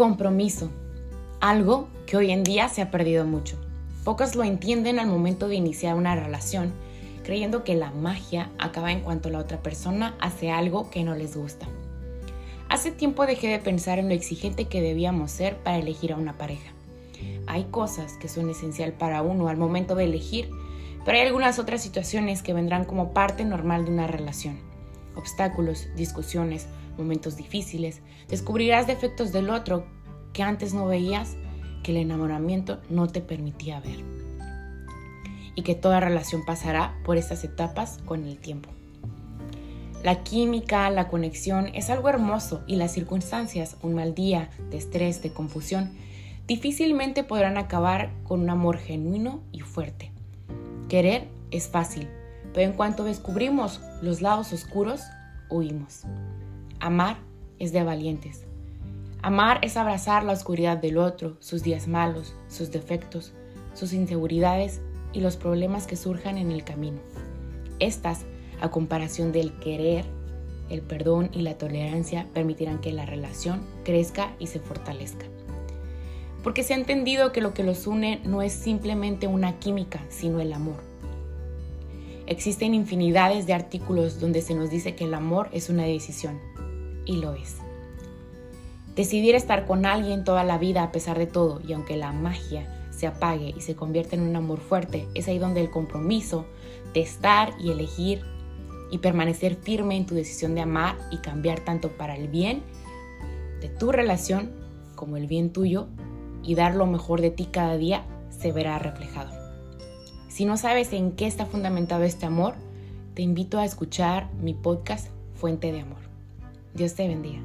Compromiso, algo que hoy en día se ha perdido mucho. Pocos lo entienden al momento de iniciar una relación, creyendo que la magia acaba en cuanto la otra persona hace algo que no les gusta. Hace tiempo dejé de pensar en lo exigente que debíamos ser para elegir a una pareja. Hay cosas que son esencial para uno al momento de elegir, pero hay algunas otras situaciones que vendrán como parte normal de una relación. Obstáculos, discusiones, momentos difíciles, descubrirás defectos del otro que antes no veías, que el enamoramiento no te permitía ver. Y que toda relación pasará por estas etapas con el tiempo. La química, la conexión es algo hermoso y las circunstancias, un mal día, de estrés, de confusión, difícilmente podrán acabar con un amor genuino y fuerte. Querer es fácil, pero en cuanto descubrimos los lados oscuros, huimos. Amar es de valientes. Amar es abrazar la oscuridad del otro, sus días malos, sus defectos, sus inseguridades y los problemas que surjan en el camino. Estas, a comparación del querer, el perdón y la tolerancia, permitirán que la relación crezca y se fortalezca. Porque se ha entendido que lo que los une no es simplemente una química, sino el amor. Existen infinidades de artículos donde se nos dice que el amor es una decisión, y lo es. Decidir estar con alguien toda la vida a pesar de todo y aunque la magia se apague y se convierta en un amor fuerte, es ahí donde el compromiso de estar y elegir y permanecer firme en tu decisión de amar y cambiar tanto para el bien de tu relación como el bien tuyo y dar lo mejor de ti cada día se verá reflejado. Si no sabes en qué está fundamentado este amor, te invito a escuchar mi podcast Fuente de Amor. Dios te bendiga.